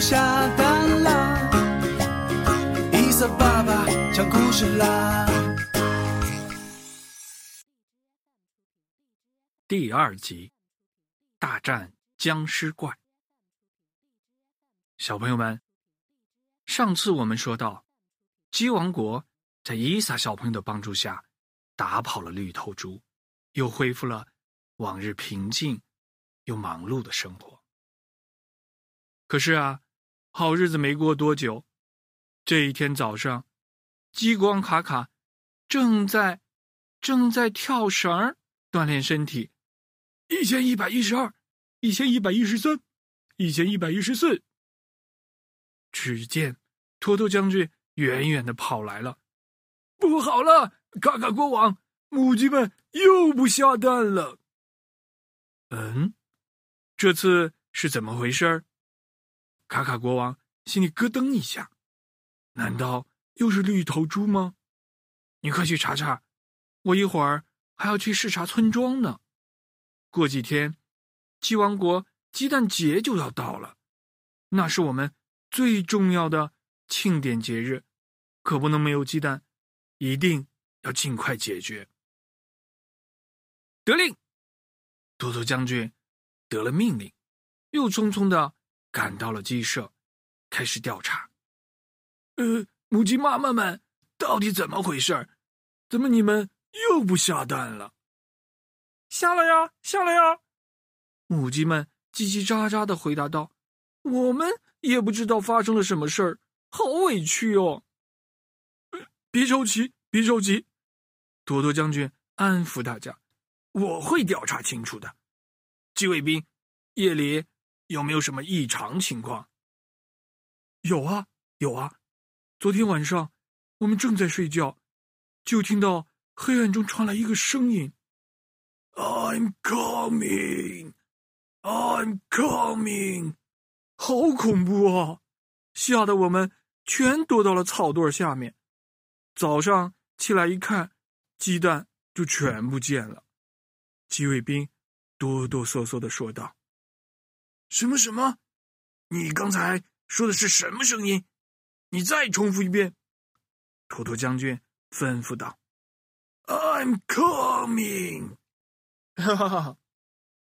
下蛋啦，伊萨爸爸讲故事啦。第二集，大战僵尸怪。小朋友们，上次我们说到，鸡王国在伊萨小朋友的帮助下，打跑了绿头猪，又恢复了往日平静又忙碌的生活。可是啊，好日子没过多久，这一天早上，激光卡卡正在正在跳绳锻炼身体。一千一百一十二，一千一百一十三，一千一百一十四。只见托托将军远远的跑来了，不好了！卡卡国王，母鸡们又不下蛋了。嗯，这次是怎么回事？卡卡国王心里咯噔一下，难道又是绿头猪吗？你快去查查，我一会儿还要去视察村庄呢。过几天，鸡王国鸡蛋节就要到了，那是我们最重要的庆典节日，可不能没有鸡蛋，一定要尽快解决。得令，多多将军得了命令，又匆匆的赶到了鸡舍，开始调查。呃，母鸡妈妈们，到底怎么回事？怎么你们又不下蛋了？下了呀，下了呀！母鸡们叽叽喳喳的回答道：“我们也不知道发生了什么事儿，好委屈哦。”别着急，别着急，多多将军安抚大家：“我会调查清楚的。”鸡卫兵，夜里有没有什么异常情况？有啊，有啊！昨天晚上我们正在睡觉，就听到黑暗中传来一个声音。I'm coming, I'm coming，好恐怖啊！吓得我们全躲到了草垛下面。早上起来一看，鸡蛋就全不见了。鸡卫兵哆哆嗦嗦的说道：“什么什么？你刚才说的是什么声音？你再重复一遍。”托托将军吩咐道：“I'm coming。”哈哈哈！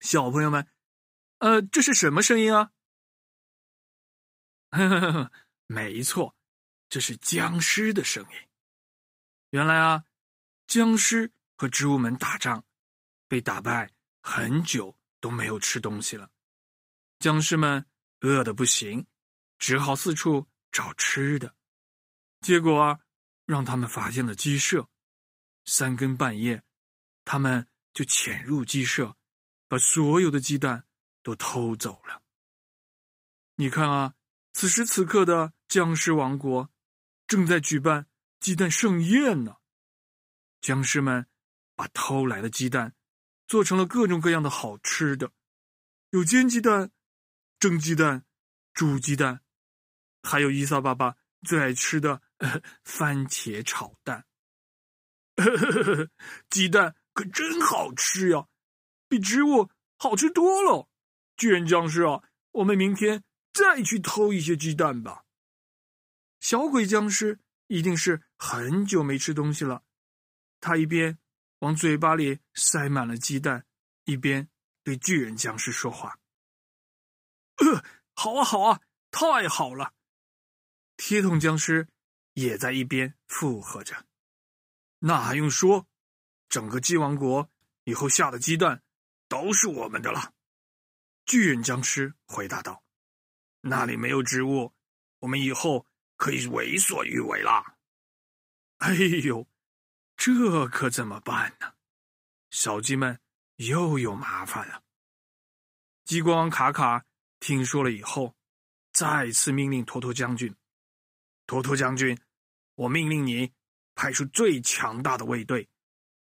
小朋友们，呃，这是什么声音啊？呵呵呵，没错，这是僵尸的声音。原来啊，僵尸和植物们打仗，被打败很久都没有吃东西了。僵尸们饿的不行，只好四处找吃的。结果，让他们发现了鸡舍。三更半夜，他们。就潜入鸡舍，把所有的鸡蛋都偷走了。你看啊，此时此刻的僵尸王国正在举办鸡蛋盛宴呢。僵尸们把偷来的鸡蛋做成了各种各样的好吃的，有煎鸡蛋、蒸鸡蛋、煮鸡蛋，还有伊萨爸爸最爱吃的番茄炒蛋。鸡蛋。可真好吃呀，比植物好吃多了。巨人僵尸啊，我们明天再去偷一些鸡蛋吧。小鬼僵尸一定是很久没吃东西了，他一边往嘴巴里塞满了鸡蛋，一边对巨人僵尸说话：“呃，好啊，好啊，太好了。”铁桶僵尸也在一边附和着：“那还用说？”整个鸡王国以后下的鸡蛋都是我们的了，巨人僵尸回答道：“那里没有植物，我们以后可以为所欲为啦。”哎呦，这可怎么办呢？小鸡们又有麻烦了。鸡国王卡卡听说了以后，再次命令托托将军：“托托将军，我命令你派出最强大的卫队。”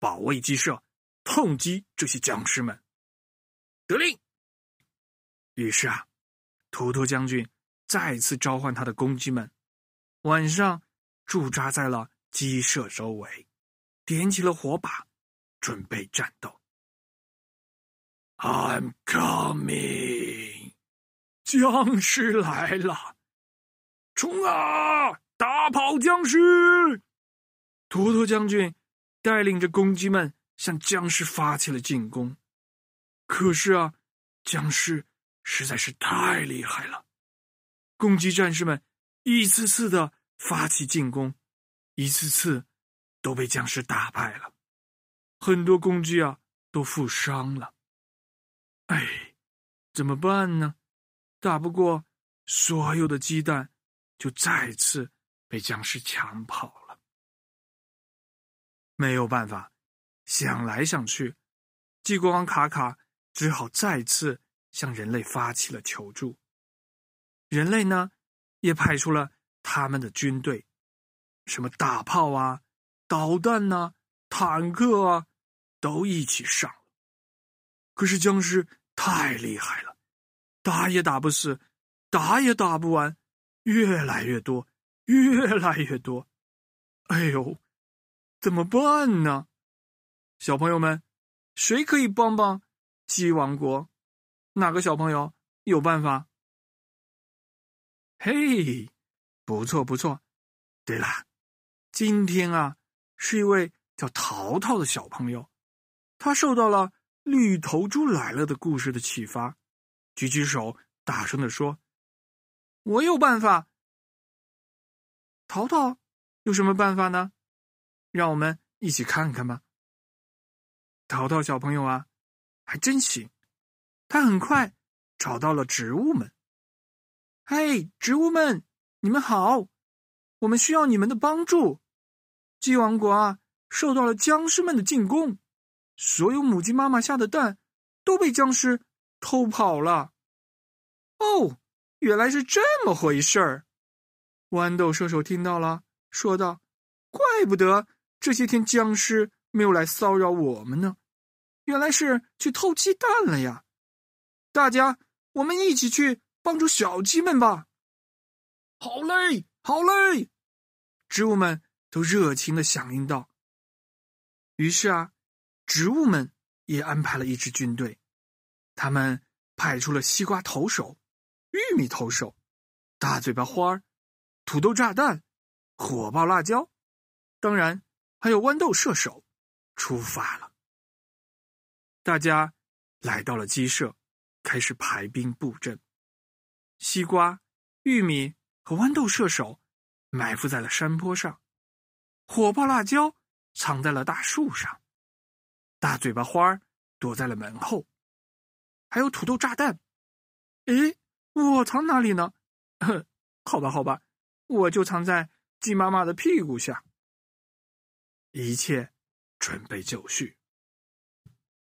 保卫鸡舍，痛击这些僵尸们。得令。于是啊，图图将军再次召唤他的公鸡们，晚上驻扎在了鸡舍周围，点起了火把，准备战斗。I'm coming，僵尸来了！冲啊！打跑僵尸！图图将军带领着公鸡们向僵尸发起了进攻。可是啊，僵尸实在是太厉害了，公鸡战士们一次次的发起进攻，一次次都被僵尸打败了，很多公鸡啊都负伤了。哎，怎么办呢？打不过，所有的鸡蛋就再次被僵尸抢跑了。没有办法，想来想去，鸡国王卡卡只好再次向人类发起了求助。人类呢，也派出了他们的军队，什么大炮啊、导弹呐、坦克啊，都一起上了。可是僵尸。太厉害了，打也打不死，打也打不完，越来越多，越来越多。哎呦，怎么办呢？小朋友们，谁可以帮帮鸡王国？哪个小朋友有办法？嘿，不错不错。对了，今天啊，是一位叫淘淘的小朋友，他受到了。绿头猪来了的故事的启发，举起手，大声的说：“我有办法。”淘淘有什么办法呢？让我们一起看看吧。淘淘小朋友啊，还真行，他很快找到了植物们。嘿，植物们，你们好，我们需要你们的帮助。鸡王国啊，受到了僵尸们的进攻。所有母鸡妈妈下的蛋都被僵尸偷跑了。哦，原来是这么回事儿！豌豆射手听到了，说道：“怪不得这些天僵尸没有来骚扰我们呢，原来是去偷鸡蛋了呀！大家，我们一起去帮助小鸡们吧！”好嘞，好嘞！植物们都热情的响应道。于是啊。植物们也安排了一支军队，他们派出了西瓜投手、玉米投手、大嘴巴花儿土豆炸弹、火爆辣椒，当然还有豌豆射手，出发了。大家来到了鸡舍，开始排兵布阵。西瓜、玉米和豌豆射手埋伏在了山坡上，火爆辣椒藏在了大树上。大嘴巴花儿躲在了门后，还有土豆炸弹。诶，我藏哪里呢？哼好吧，好吧，我就藏在鸡妈妈的屁股下。一切准备就绪。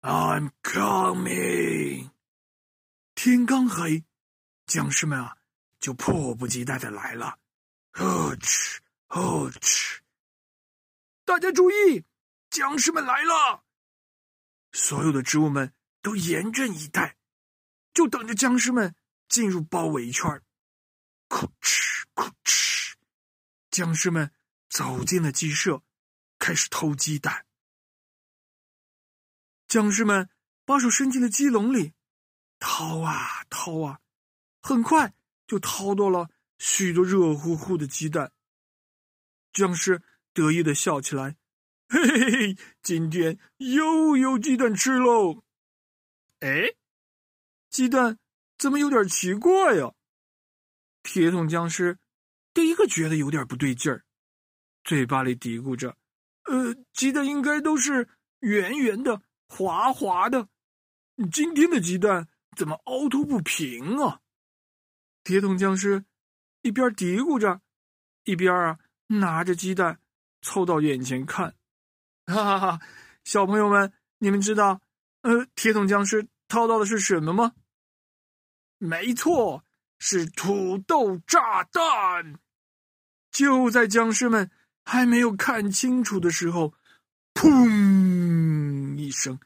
I'm coming。天刚黑，僵尸们啊就迫不及待的来了。呵哧呵哧，大家注意，僵尸们来了！所有的植物们都严阵以待，就等着僵尸们进入包围圈。哭哧哭哧，僵尸们走进了鸡舍，开始偷鸡蛋。僵尸们把手伸进了鸡笼里，掏啊掏啊，很快就掏到了许多热乎乎的鸡蛋。僵尸得意的笑起来。嘿嘿嘿，今天又有鸡蛋吃喽！哎，鸡蛋怎么有点奇怪呀？铁桶僵尸第一个觉得有点不对劲儿，嘴巴里嘀咕着：“呃，鸡蛋应该都是圆圆的、滑滑的，今天的鸡蛋怎么凹凸不平啊？”铁桶僵尸一边嘀咕着，一边啊拿着鸡蛋凑到眼前看。哈哈哈，小朋友们，你们知道，呃，铁桶僵尸操到的是什么吗？没错，是土豆炸弹。就在僵尸们还没有看清楚的时候，砰一声，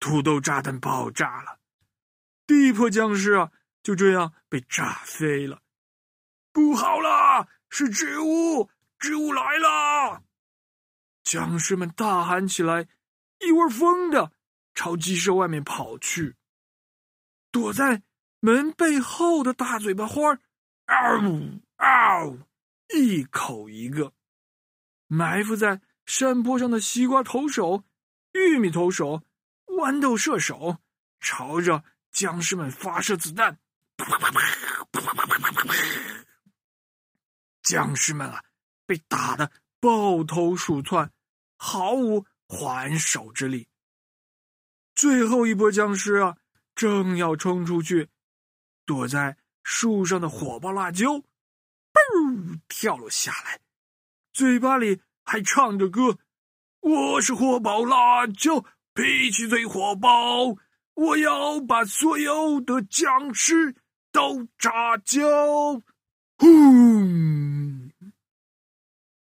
土豆炸弹爆炸了。第一波僵尸啊，就这样被炸飞了。不好啦！是植物，植物来了！僵尸们大喊起来，一窝蜂的朝鸡舍外面跑去。躲在门背后的大嘴巴花嗷嗷，一口一个；埋伏在山坡上的西瓜投手、玉米投手、豌豆射手，朝着僵尸们发射子弹。僵尸们啊，被打得抱头鼠窜，毫无还手之力。最后一波僵尸啊！正要冲出去，躲在树上的火爆辣椒，嘣跳了下来，嘴巴里还唱着歌：“我是火爆辣椒，脾气最火爆，我要把所有的僵尸都炸焦。”轰！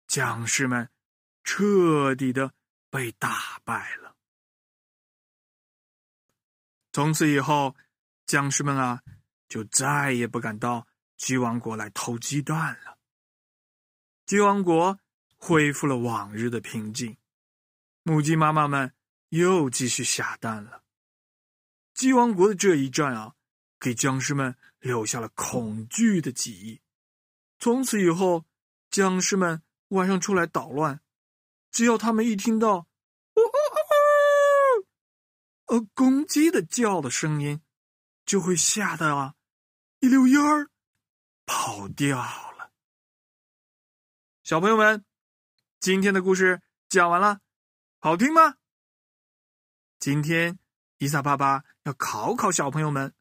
僵尸们彻底的被打败了。从此以后，僵尸们啊，就再也不敢到鸡王国来偷鸡蛋了。鸡王国恢复了往日的平静，母鸡妈妈们又继续下蛋了。鸡王国的这一战啊，给僵尸们留下了恐惧的记忆。从此以后，僵尸们晚上出来捣乱，只要他们一听到。呃公鸡的叫的声音，就会吓得啊，一溜烟儿跑掉了。小朋友们，今天的故事讲完了，好听吗？今天伊萨爸爸要考考小朋友们，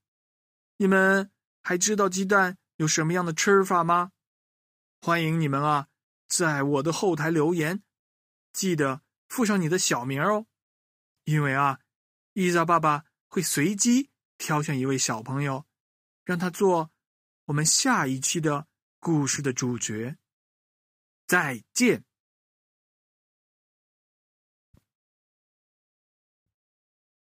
你们还知道鸡蛋有什么样的吃法吗？欢迎你们啊，在我的后台留言，记得附上你的小名哦，因为啊。伊莎爸爸会随机挑选一位小朋友，让他做我们下一期的故事的主角。再见。